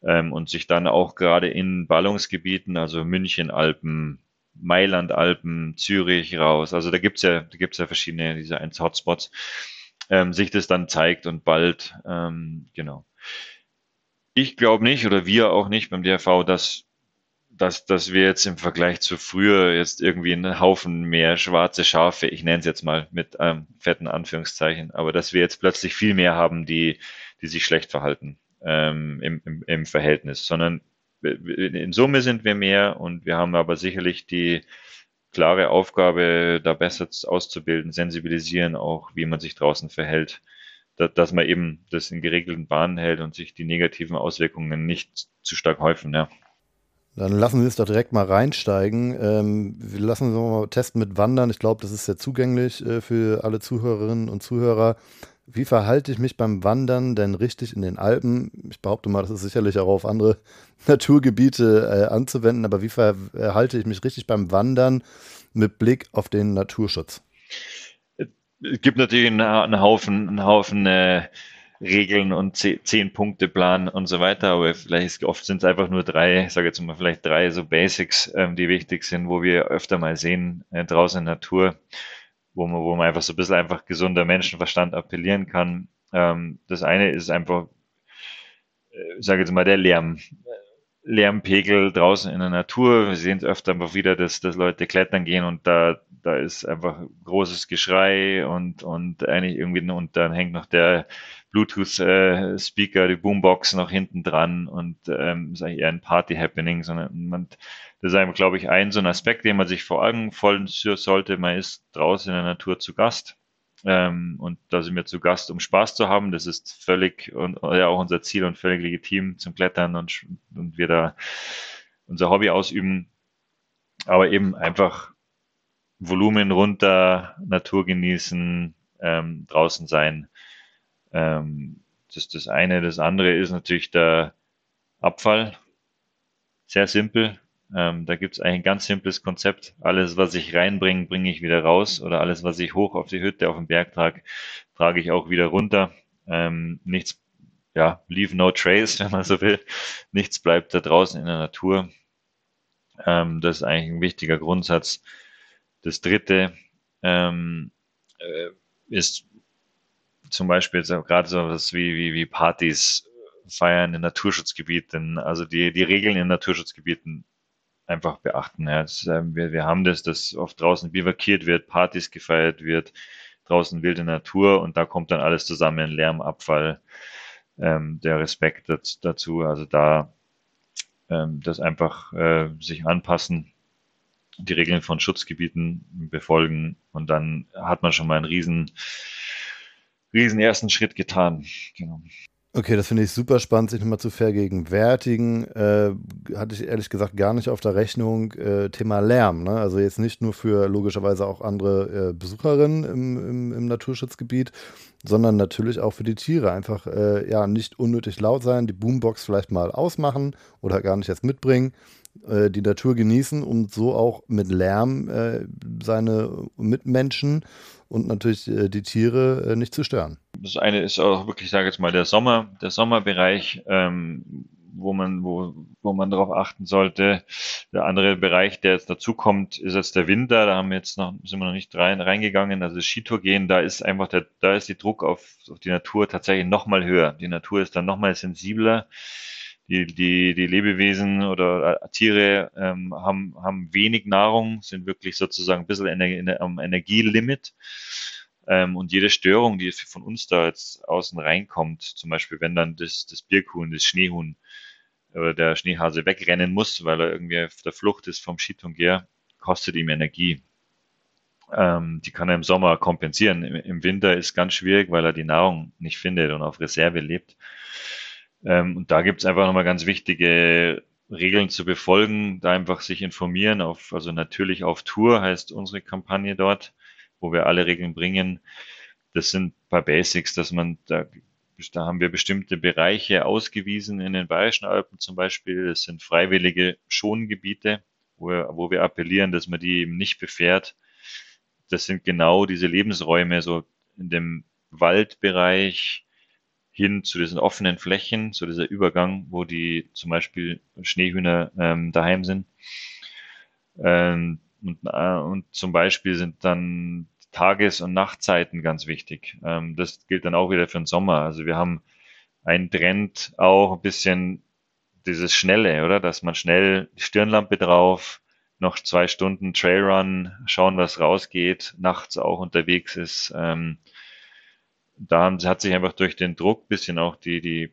ähm, und sich dann auch gerade in Ballungsgebieten, also München, Alpen, Mailand, Alpen, Zürich raus. Also da gibt's ja, ja verschiedene diese eins Hotspots, ähm, sich das dann zeigt und bald, ähm, genau. Ich glaube nicht oder wir auch nicht beim DRV, dass dass, dass wir jetzt im Vergleich zu früher jetzt irgendwie einen Haufen mehr schwarze Schafe, ich nenne es jetzt mal mit einem fetten Anführungszeichen, aber dass wir jetzt plötzlich viel mehr haben, die, die sich schlecht verhalten ähm, im, im, im Verhältnis, sondern in Summe sind wir mehr und wir haben aber sicherlich die klare Aufgabe, da besser auszubilden, sensibilisieren auch, wie man sich draußen verhält, dass, dass man eben das in geregelten Bahnen hält und sich die negativen Auswirkungen nicht zu stark häufen. Ja. Dann lassen wir es doch direkt mal reinsteigen. Ähm, wir lassen uns mal testen mit Wandern. Ich glaube, das ist sehr zugänglich äh, für alle Zuhörerinnen und Zuhörer. Wie verhalte ich mich beim Wandern denn richtig in den Alpen? Ich behaupte mal, das ist sicherlich auch auf andere Naturgebiete äh, anzuwenden, aber wie verhalte ich mich richtig beim Wandern mit Blick auf den Naturschutz? Es gibt natürlich einen, Haufen, einen Haufen äh, Regeln und zehn Punkte Plan und so weiter, aber vielleicht oft sind es einfach nur drei, ich sage jetzt mal vielleicht drei so Basics, ähm, die wichtig sind, wo wir öfter mal sehen äh, draußen in der Natur, wo man, wo man einfach so ein bisschen einfach gesunder Menschenverstand appellieren kann. Ähm, das eine ist einfach, äh, ich sage jetzt mal, der Lärm. Lärmpegel draußen in der Natur. Wir sehen es öfter einfach wieder, dass, dass Leute klettern gehen und da, da ist einfach großes Geschrei und, und eigentlich irgendwie, und dann hängt noch der Bluetooth-Speaker, äh, die Boombox noch hinten dran und ähm, ist eigentlich eher ein Party-Happening, sondern man, das ist einfach, glaube ich, ein so ein Aspekt, den man sich vor Augen voll sollte. Man ist draußen in der Natur zu Gast. Ähm, und da sind wir zu Gast, um Spaß zu haben. Das ist völlig und ja auch unser Ziel und völlig legitim zum Klettern und, und wir da unser Hobby ausüben. Aber eben einfach Volumen runter, Natur genießen, ähm, draußen sein. Ähm, das ist das eine. Das andere ist natürlich der Abfall. Sehr simpel. Ähm, da gibt es ein ganz simples Konzept. Alles, was ich reinbringe, bringe ich wieder raus. Oder alles, was ich hoch auf die Hütte, auf den Berg trage, trage ich auch wieder runter. Ähm, nichts, ja, leave no trace, wenn man so will. Nichts bleibt da draußen in der Natur. Ähm, das ist eigentlich ein wichtiger Grundsatz. Das dritte ähm, äh, ist zum Beispiel gerade so was wie, wie, wie Partys feiern in Naturschutzgebieten, also die, die Regeln in Naturschutzgebieten einfach beachten. Ja. Das, äh, wir, wir haben das, dass oft draußen bivakiert wird, Partys gefeiert wird, draußen wilde Natur und da kommt dann alles zusammen, Lärm, Abfall, ähm, der Respekt dazu. Also da ähm, das einfach äh, sich anpassen, die Regeln von Schutzgebieten befolgen und dann hat man schon mal einen riesen, riesen ersten Schritt getan. Genau. Okay, das finde ich super spannend, sich nochmal zu vergegenwärtigen. Äh, hatte ich ehrlich gesagt gar nicht auf der Rechnung. Äh, Thema Lärm, ne? also jetzt nicht nur für logischerweise auch andere äh, Besucherinnen im, im, im, Naturschutzgebiet, sondern natürlich auch für die Tiere. Einfach äh, ja nicht unnötig laut sein, die Boombox vielleicht mal ausmachen oder gar nicht erst mitbringen, äh, die Natur genießen und so auch mit Lärm äh, seine Mitmenschen und natürlich äh, die Tiere äh, nicht zu stören. Das eine ist auch wirklich, ich sage jetzt mal, der Sommer, der Sommerbereich, ähm, wo man, wo, wo man darauf achten sollte. Der andere Bereich, der jetzt dazu kommt, ist jetzt der Winter. Da haben wir jetzt noch, sind wir noch nicht rein, reingegangen. Also das Skitour gehen, da ist einfach der, da ist die Druck auf, auf die Natur tatsächlich nochmal höher. Die Natur ist dann nochmal sensibler die, die, die Lebewesen oder äh, Tiere ähm, haben, haben wenig Nahrung, sind wirklich sozusagen ein bisschen ener am Energielimit. Ähm, und jede Störung, die von uns da jetzt außen reinkommt, zum Beispiel wenn dann das, das Birkhuhn, das Schneehuhn oder der Schneehase wegrennen muss, weil er irgendwie auf der Flucht ist vom Skitungär, kostet ihm Energie. Ähm, die kann er im Sommer kompensieren. Im, Im Winter ist ganz schwierig, weil er die Nahrung nicht findet und auf Reserve lebt. Ähm, und da gibt es einfach nochmal ganz wichtige Regeln zu befolgen, da einfach sich informieren, auf, also natürlich auf Tour heißt unsere Kampagne dort, wo wir alle Regeln bringen. Das sind ein paar Basics, dass man da, da haben wir bestimmte Bereiche ausgewiesen in den Bayerischen Alpen zum Beispiel. Das sind freiwillige Schongebiete, wo wo wir appellieren, dass man die eben nicht befährt. Das sind genau diese Lebensräume, so in dem Waldbereich, hin zu diesen offenen Flächen, zu dieser Übergang, wo die zum Beispiel Schneehühner ähm, daheim sind. Ähm, Und, äh, und zum Beispiel sind dann Tages- und Nachtzeiten ganz wichtig. Ähm, das gilt dann auch wieder für den Sommer. Also wir haben einen Trend auch ein bisschen dieses Schnelle, oder? Dass man schnell Stirnlampe drauf, noch zwei Stunden Trailrun, schauen, was rausgeht, nachts auch unterwegs ist. Ähm, da hat sich einfach durch den Druck bisschen auch die, die,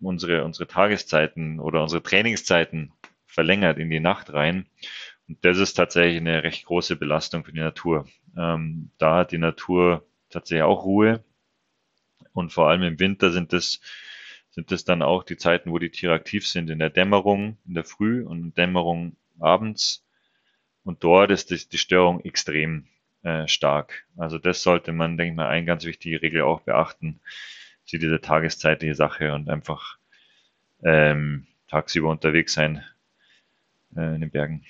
unsere, unsere Tageszeiten oder unsere Trainingszeiten verlängert in die Nacht rein. Und das ist tatsächlich eine recht große Belastung für die Natur. Ähm, da hat die Natur tatsächlich auch Ruhe. Und vor allem im Winter sind es sind es dann auch die Zeiten, wo die Tiere aktiv sind, in der Dämmerung, in der Früh und in Dämmerung abends. Und dort ist die, die Störung extrem äh, stark. Also das sollte man, denke ich mal, eine ganz wichtige Regel auch beachten. Sie diese tageszeitliche Sache und einfach ähm, tagsüber unterwegs sein äh, in den Bergen.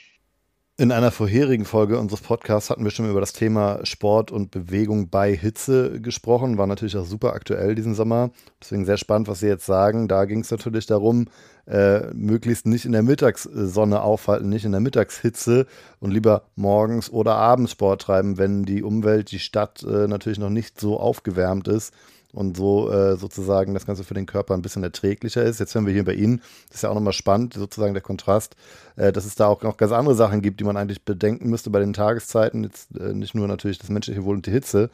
In einer vorherigen Folge unseres Podcasts hatten wir schon über das Thema Sport und Bewegung bei Hitze gesprochen. War natürlich auch super aktuell diesen Sommer. Deswegen sehr spannend, was Sie jetzt sagen. Da ging es natürlich darum, äh, möglichst nicht in der Mittagssonne aufhalten, nicht in der Mittagshitze und lieber morgens oder abends Sport treiben, wenn die Umwelt, die Stadt äh, natürlich noch nicht so aufgewärmt ist und so äh, sozusagen das Ganze für den Körper ein bisschen erträglicher ist. Jetzt hören wir hier bei Ihnen, das ist ja auch nochmal spannend, sozusagen der Kontrast, äh, dass es da auch noch ganz andere Sachen gibt, die man eigentlich bedenken müsste bei den Tageszeiten. Jetzt äh, nicht nur natürlich das menschliche Wohl und die Hitze.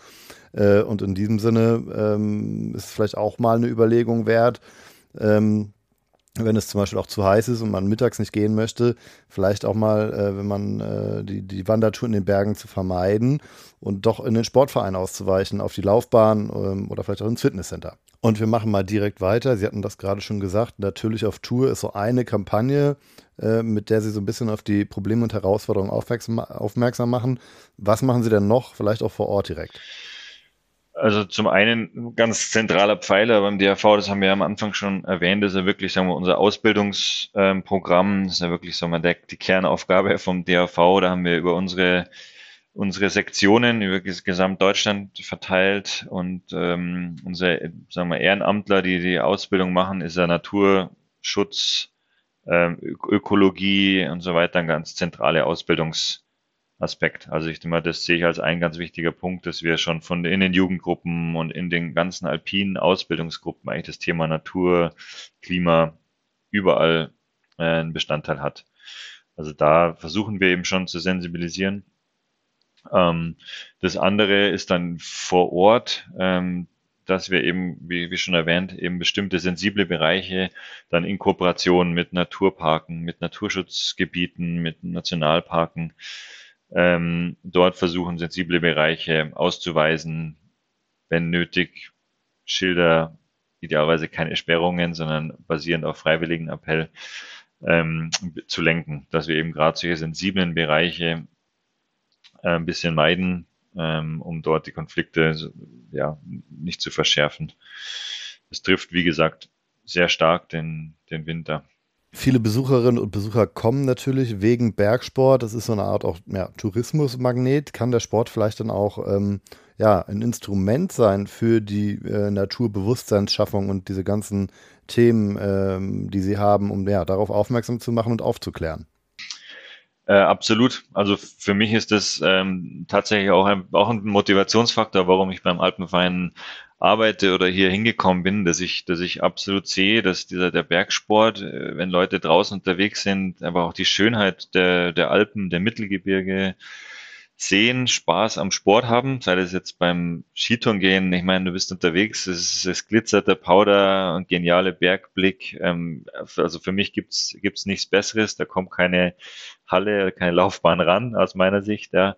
Äh, und in diesem Sinne ähm, ist es vielleicht auch mal eine Überlegung wert, ähm, wenn es zum Beispiel auch zu heiß ist und man mittags nicht gehen möchte, vielleicht auch mal, äh, wenn man äh, die, die Wandertour in den Bergen zu vermeiden und doch in den Sportverein auszuweichen, auf die Laufbahn ähm, oder vielleicht auch ins Fitnesscenter. Und wir machen mal direkt weiter. Sie hatten das gerade schon gesagt. Natürlich auf Tour ist so eine Kampagne, äh, mit der Sie so ein bisschen auf die Probleme und Herausforderungen aufmerksam, aufmerksam machen. Was machen Sie denn noch, vielleicht auch vor Ort direkt? Also zum einen ganz zentraler Pfeiler beim DRV, das haben wir am Anfang schon erwähnt, ist ja wirklich, sagen wir, unser Ausbildungsprogramm, das ist ja wirklich, sagen wir, der, die Kernaufgabe vom DRV. Da haben wir über unsere unsere Sektionen über Gesamtdeutschland verteilt und ähm, unsere, sagen wir, Ehrenamtler, die die Ausbildung machen, ist ja Naturschutz, ähm, Ökologie und so weiter ein ganz zentrale Ausbildungs Aspekt. Also ich denke mal, das sehe ich als ein ganz wichtiger Punkt, dass wir schon von in den Jugendgruppen und in den ganzen alpinen Ausbildungsgruppen eigentlich das Thema Natur, Klima überall äh, einen Bestandteil hat. Also da versuchen wir eben schon zu sensibilisieren. Ähm, das andere ist dann vor Ort, ähm, dass wir eben, wie, wie schon erwähnt, eben bestimmte sensible Bereiche dann in Kooperation mit Naturparken, mit Naturschutzgebieten, mit Nationalparken ähm, dort versuchen, sensible Bereiche auszuweisen, wenn nötig, Schilder, idealerweise keine Sperrungen, sondern basierend auf freiwilligen Appell ähm, zu lenken, dass wir eben gerade solche sensiblen Bereiche äh, ein bisschen meiden, ähm, um dort die Konflikte ja, nicht zu verschärfen. Es trifft, wie gesagt, sehr stark den, den Winter. Viele Besucherinnen und Besucher kommen natürlich wegen Bergsport. Das ist so eine Art auch ja, Tourismusmagnet. Kann der Sport vielleicht dann auch ähm, ja, ein Instrument sein für die äh, Naturbewusstseinsschaffung und diese ganzen Themen, ähm, die Sie haben, um ja, darauf aufmerksam zu machen und aufzuklären? Äh, absolut. Also für mich ist das ähm, tatsächlich auch ein, auch ein Motivationsfaktor, warum ich beim Alpenverein arbeite oder hier hingekommen bin, dass ich, dass ich absolut sehe, dass dieser der Bergsport, äh, wenn Leute draußen unterwegs sind, aber auch die Schönheit der, der Alpen, der Mittelgebirge sehen, Spaß am Sport haben, sei das jetzt beim Skitouren gehen, ich meine, du bist unterwegs, es, es glitzert der Powder und geniale Bergblick. Ähm, also für mich gibt's gibt's nichts Besseres, da kommt keine Halle, keine Laufbahn ran, aus meiner Sicht, ja.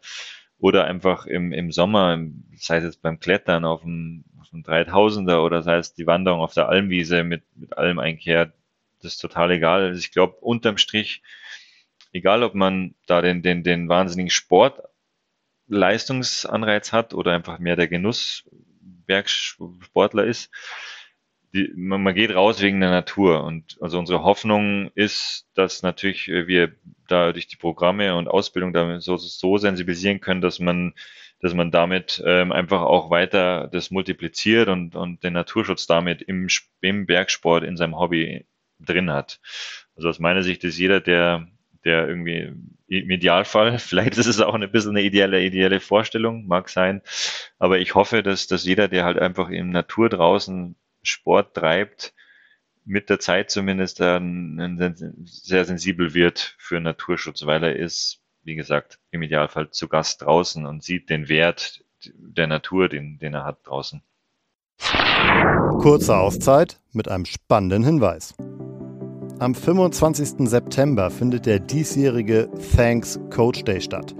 Oder einfach im, im Sommer, sei es jetzt beim Klettern auf dem, auf dem 3000er oder sei es die Wanderung auf der Almwiese mit, mit allem Einkehr, das ist total egal. Also ich glaube, unterm Strich, egal ob man da den, den, den wahnsinnigen Sportleistungsanreiz hat oder einfach mehr der Genuss Bergsportler ist, die, man, man geht raus wegen der Natur. Und also unsere Hoffnung ist, dass natürlich wir da durch die Programme und Ausbildung damit so, so sensibilisieren können, dass man, dass man damit ähm, einfach auch weiter das multipliziert und, und den Naturschutz damit im, im Bergsport in seinem Hobby drin hat. Also aus meiner Sicht ist jeder, der, der irgendwie im Idealfall, vielleicht ist es auch ein bisschen eine ideelle, ideelle Vorstellung, mag sein, aber ich hoffe, dass, dass jeder, der halt einfach in Natur draußen Sport treibt, mit der Zeit zumindest dann sehr sensibel wird für Naturschutz, weil er ist, wie gesagt, im Idealfall zu Gast draußen und sieht den Wert der Natur, den, den er hat draußen. Kurze Auszeit mit einem spannenden Hinweis. Am 25. September findet der diesjährige Thanks Coach Day statt.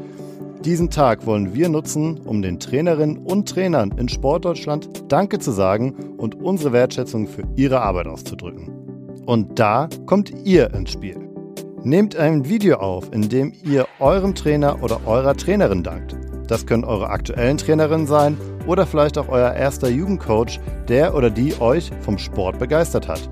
Diesen Tag wollen wir nutzen, um den Trainerinnen und Trainern in Sportdeutschland Danke zu sagen und unsere Wertschätzung für ihre Arbeit auszudrücken. Und da kommt ihr ins Spiel. Nehmt ein Video auf, in dem ihr eurem Trainer oder eurer Trainerin dankt. Das können eure aktuellen Trainerinnen sein oder vielleicht auch euer erster Jugendcoach, der oder die euch vom Sport begeistert hat.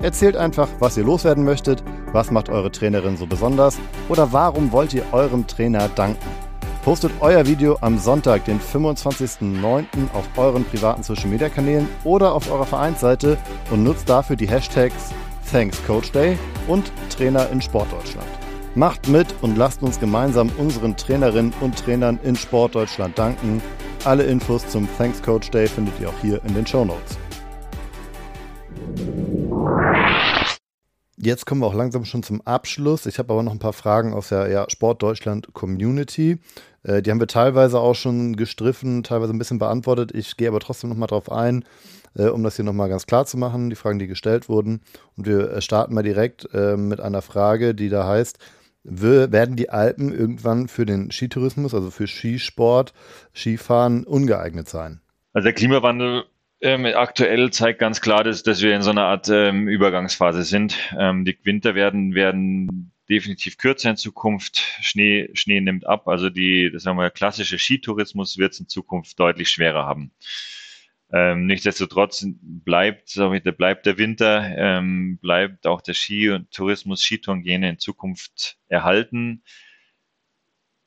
Erzählt einfach, was ihr loswerden möchtet, was macht eure Trainerin so besonders oder warum wollt ihr eurem Trainer danken. Postet euer Video am Sonntag, den 25.09. auf euren privaten Social Media Kanälen oder auf eurer Vereinsseite und nutzt dafür die Hashtags Thanks Coach Day und Trainer in Sportdeutschland. Macht mit und lasst uns gemeinsam unseren Trainerinnen und Trainern in Sportdeutschland danken. Alle Infos zum Thanks Coach Day findet ihr auch hier in den Show Notes. Jetzt kommen wir auch langsam schon zum Abschluss. Ich habe aber noch ein paar Fragen aus der ja, Sport Deutschland Community. Äh, die haben wir teilweise auch schon gestriffen, teilweise ein bisschen beantwortet. Ich gehe aber trotzdem nochmal drauf ein, äh, um das hier nochmal ganz klar zu machen, die Fragen, die gestellt wurden. Und wir äh, starten mal direkt äh, mit einer Frage, die da heißt, werden die Alpen irgendwann für den Skitourismus, also für Skisport, Skifahren ungeeignet sein? Also der Klimawandel ähm, aktuell zeigt ganz klar, dass, dass wir in so einer Art ähm, Übergangsphase sind. Ähm, die Winter werden, werden definitiv kürzer in Zukunft. Schnee, Schnee nimmt ab. Also die, das sagen wir, klassische Skitourismus wird es in Zukunft deutlich schwerer haben. Ähm, nichtsdestotrotz bleibt, ich, bleibt der Winter, ähm, bleibt auch der Ski- und Skitourengene in Zukunft erhalten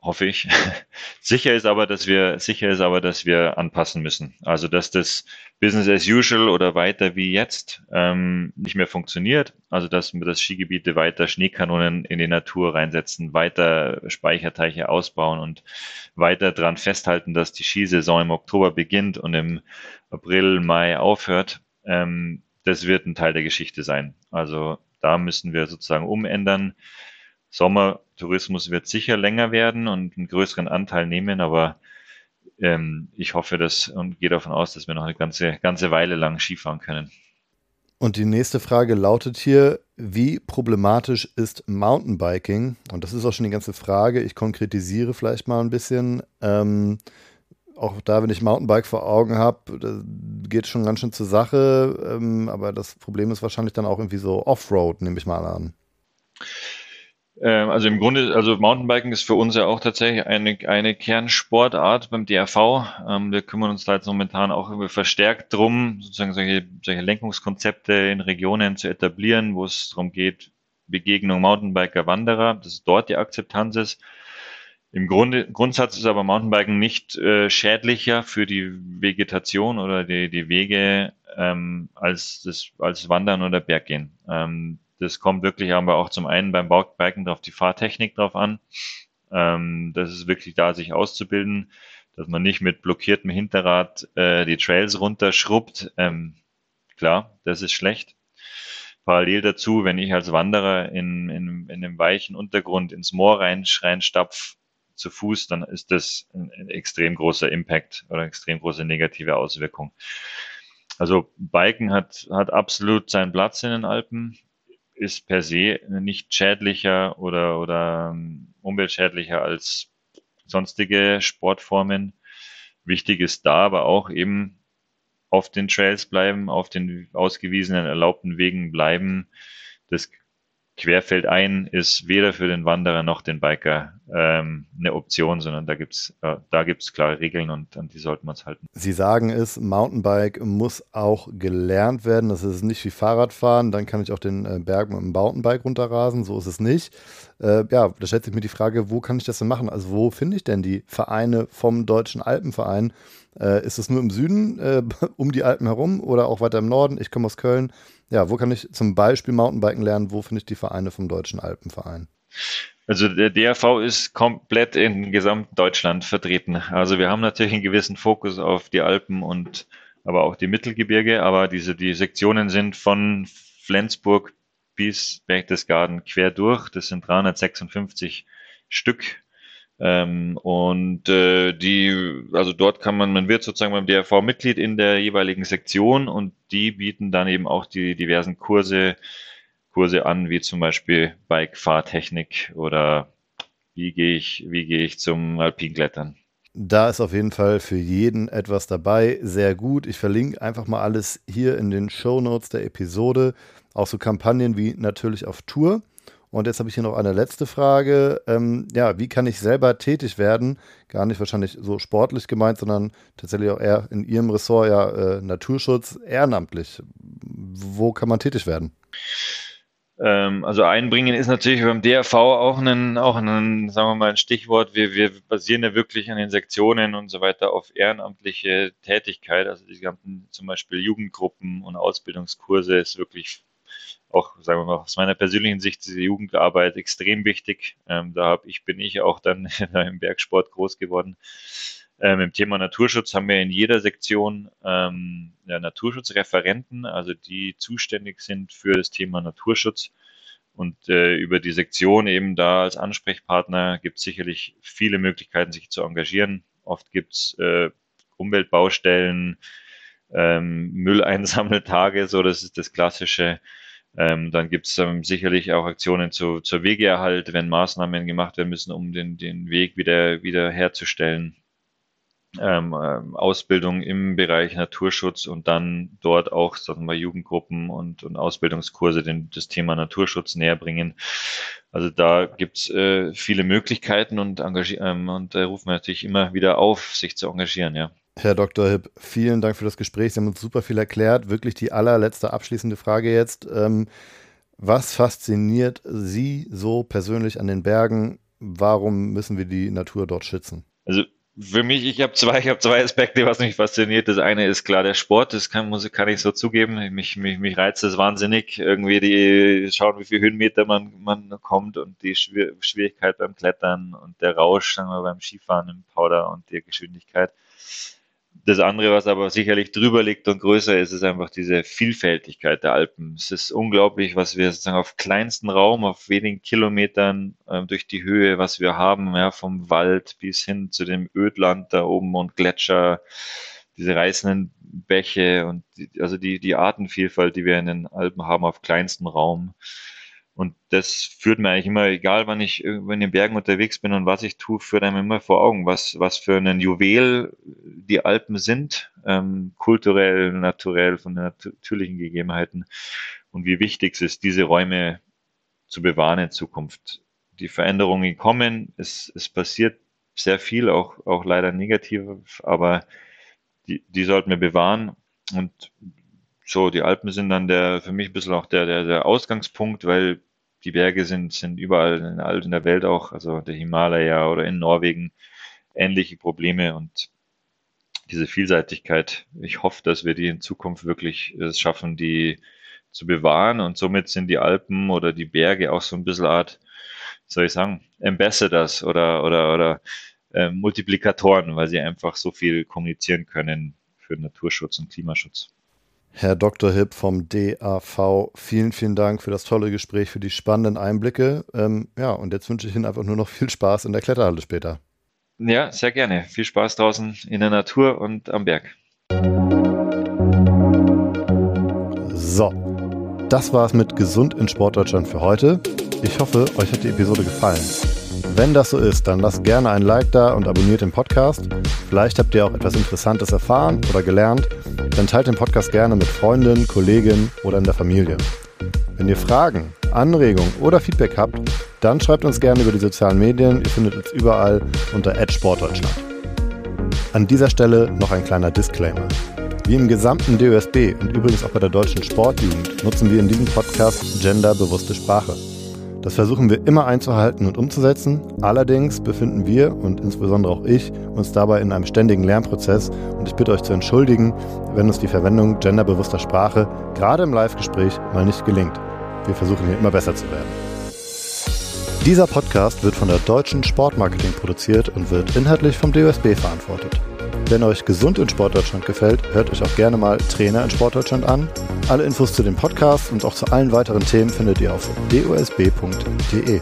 hoffe ich. sicher ist aber, dass wir, sicher ist aber, dass wir anpassen müssen. Also, dass das Business as usual oder weiter wie jetzt ähm, nicht mehr funktioniert. Also, dass wir das Skigebiete weiter Schneekanonen in die Natur reinsetzen, weiter Speicherteiche ausbauen und weiter dran festhalten, dass die Skisaison im Oktober beginnt und im April, Mai aufhört. Ähm, das wird ein Teil der Geschichte sein. Also, da müssen wir sozusagen umändern. Sommertourismus wird sicher länger werden und einen größeren Anteil nehmen, aber ähm, ich hoffe dass und gehe davon aus, dass wir noch eine ganze, ganze Weile lang Skifahren können. Und die nächste Frage lautet hier, wie problematisch ist Mountainbiking? Und das ist auch schon die ganze Frage. Ich konkretisiere vielleicht mal ein bisschen. Ähm, auch da, wenn ich Mountainbike vor Augen habe, geht schon ganz schön zur Sache. Ähm, aber das Problem ist wahrscheinlich dann auch irgendwie so Offroad, nehme ich mal an. Ähm, also im Grunde, also Mountainbiken ist für uns ja auch tatsächlich eine, eine Kernsportart beim DRV. Ähm, wir kümmern uns da jetzt momentan auch verstärkt drum, sozusagen solche, solche Lenkungskonzepte in Regionen zu etablieren, wo es darum geht, Begegnung Mountainbiker, Wanderer, dass dort die Akzeptanz ist. Im Grunde, Grundsatz ist aber Mountainbiken nicht äh, schädlicher für die Vegetation oder die, die Wege ähm, als das als Wandern oder Berggehen. Ähm, das kommt wirklich aber auch zum einen beim Baubiken auf die Fahrtechnik drauf an. Ähm, das ist wirklich da, sich auszubilden, dass man nicht mit blockiertem Hinterrad äh, die Trails runterschrubbt. Ähm, klar, das ist schlecht. Parallel dazu, wenn ich als Wanderer in, in, in einem weichen Untergrund ins Moor rein, reinstapf zu Fuß, dann ist das ein, ein extrem großer Impact oder extrem große negative Auswirkung. Also Biken hat, hat absolut seinen Platz in den Alpen ist per se nicht schädlicher oder, oder ähm, umweltschädlicher als sonstige Sportformen. Wichtig ist da aber auch eben auf den Trails bleiben, auf den ausgewiesenen erlaubten Wegen bleiben. Das Querfeldein ist weder für den Wanderer noch den Biker ähm, eine Option, sondern da gibt's äh, da gibt's klare Regeln und an die sollten wir uns halten. Sie sagen es, Mountainbike muss auch gelernt werden. Das ist nicht wie Fahrradfahren, dann kann ich auch den äh, Berg mit dem Mountainbike runterrasen. So ist es nicht. Äh, ja, da stellt sich mir die Frage, wo kann ich das denn machen? Also wo finde ich denn die Vereine vom Deutschen Alpenverein? Äh, ist es nur im Süden, äh, um die Alpen herum oder auch weiter im Norden? Ich komme aus Köln. Ja, wo kann ich zum Beispiel Mountainbiken lernen? Wo finde ich die Vereine vom Deutschen Alpenverein? Also der DRV ist komplett in Gesamtdeutschland vertreten. Also wir haben natürlich einen gewissen Fokus auf die Alpen und aber auch die Mittelgebirge, aber diese die Sektionen sind von Flensburg bis Berchtesgaden quer durch. Das sind 356 Stück. Ähm, und äh, die, also dort kann man, man wird sozusagen beim DRV Mitglied in der jeweiligen Sektion und die bieten dann eben auch die diversen Kurse Kurse an, wie zum Beispiel Bike-Fahrtechnik oder wie gehe ich, wie gehe ich zum Alpinklettern. Da ist auf jeden Fall für jeden etwas dabei. Sehr gut. Ich verlinke einfach mal alles hier in den Show Notes der Episode. Auch so Kampagnen wie natürlich auf Tour. Und jetzt habe ich hier noch eine letzte Frage. Ähm, ja, wie kann ich selber tätig werden? Gar nicht wahrscheinlich so sportlich gemeint, sondern tatsächlich auch eher in Ihrem Ressort ja äh, Naturschutz ehrenamtlich. Wo kann man tätig werden? Ähm, also einbringen ist natürlich beim DRV auch ein, auch ein, sagen wir mal, ein Stichwort. Wir, wir basieren ja wirklich an den Sektionen und so weiter auf ehrenamtliche Tätigkeit. Also die ganzen zum Beispiel Jugendgruppen und Ausbildungskurse ist wirklich auch, sagen wir mal, aus meiner persönlichen Sicht diese Jugendarbeit extrem wichtig. Ähm, da hab ich, bin ich auch dann im Bergsport groß geworden. Ähm, Im Thema Naturschutz haben wir in jeder Sektion ähm, ja, Naturschutzreferenten, also die zuständig sind für das Thema Naturschutz. Und äh, über die Sektion eben da als Ansprechpartner gibt es sicherlich viele Möglichkeiten, sich zu engagieren. Oft gibt es äh, Umweltbaustellen, ähm, Mülleinsammeltage, so das ist das Klassische. Ähm, dann gibt es ähm, sicherlich auch Aktionen zu, zur Wegeerhalt, wenn Maßnahmen gemacht werden müssen, um den, den Weg wieder, wieder herzustellen ähm, ähm, Ausbildung im Bereich Naturschutz und dann dort auch sagen wir, Jugendgruppen und, und Ausbildungskurse den, das Thema Naturschutz näher bringen. Also da gibt's äh, viele Möglichkeiten und, ähm, und äh, rufen wir natürlich immer wieder auf, sich zu engagieren, ja. Herr Dr. Hipp, vielen Dank für das Gespräch. Sie haben uns super viel erklärt. Wirklich die allerletzte abschließende Frage jetzt. Ähm, was fasziniert Sie so persönlich an den Bergen? Warum müssen wir die Natur dort schützen? Also für mich, ich habe zwei, ich zwei Aspekte, was mich fasziniert. Das eine ist klar der Sport, das kann, muss, kann ich so zugeben. Mich, mich, mich reizt das wahnsinnig. Irgendwie die schauen, wie viele Höhenmeter man, man kommt und die Schwierigkeit beim Klettern und der Rausch, sagen wir beim Skifahren im Powder und die Geschwindigkeit. Das andere, was aber sicherlich drüber liegt und größer ist, ist einfach diese Vielfältigkeit der Alpen. Es ist unglaublich, was wir sozusagen auf kleinsten Raum, auf wenigen Kilometern äh, durch die Höhe, was wir haben, ja, vom Wald bis hin zu dem Ödland da oben und Gletscher, diese reißenden Bäche und die, also die, die Artenvielfalt, die wir in den Alpen haben, auf kleinstem Raum und das führt mir eigentlich immer, egal wann ich irgendwo in den Bergen unterwegs bin und was ich tue, führt einem immer vor Augen, was, was für ein Juwel die Alpen sind, ähm, kulturell, naturell, von den natürlichen Gegebenheiten und wie wichtig es ist, diese Räume zu bewahren in Zukunft. Die Veränderungen kommen, es, es passiert sehr viel, auch, auch leider negativ, aber die, die sollten wir bewahren und so, die Alpen sind dann der, für mich ein bisschen auch der, der, der Ausgangspunkt, weil die Berge sind, sind überall in, der Welt auch, also der Himalaya oder in Norwegen, ähnliche Probleme und diese Vielseitigkeit. Ich hoffe, dass wir die in Zukunft wirklich es schaffen, die zu bewahren und somit sind die Alpen oder die Berge auch so ein bisschen Art, soll ich sagen, Ambassadors oder, oder, oder äh, Multiplikatoren, weil sie einfach so viel kommunizieren können für Naturschutz und Klimaschutz. Herr Dr. Hipp vom DAV, vielen, vielen Dank für das tolle Gespräch, für die spannenden Einblicke. Ähm, ja, und jetzt wünsche ich Ihnen einfach nur noch viel Spaß in der Kletterhalle später. Ja, sehr gerne. Viel Spaß draußen in der Natur und am Berg. So, das war's mit Gesund in Sportdeutschland für heute. Ich hoffe, euch hat die Episode gefallen. Wenn das so ist, dann lasst gerne ein Like da und abonniert den Podcast. Vielleicht habt ihr auch etwas Interessantes erfahren oder gelernt. Dann teilt den Podcast gerne mit Freunden, Kollegen oder in der Familie. Wenn ihr Fragen, Anregungen oder Feedback habt, dann schreibt uns gerne über die sozialen Medien. Ihr findet uns überall unter @sportdeutschland. An dieser Stelle noch ein kleiner Disclaimer. Wie im gesamten DOSB und übrigens auch bei der deutschen Sportjugend nutzen wir in diesem Podcast genderbewusste Sprache. Das versuchen wir immer einzuhalten und umzusetzen. Allerdings befinden wir und insbesondere auch ich uns dabei in einem ständigen Lernprozess und ich bitte euch zu entschuldigen, wenn uns die Verwendung genderbewusster Sprache gerade im Live-Gespräch mal nicht gelingt. Wir versuchen hier immer besser zu werden. Dieser Podcast wird von der Deutschen Sportmarketing produziert und wird inhaltlich vom DOSB verantwortet. Wenn euch gesund in Sportdeutschland gefällt, hört euch auch gerne mal Trainer in Sportdeutschland an. Alle Infos zu dem Podcast und auch zu allen weiteren Themen findet ihr auf dosb.de.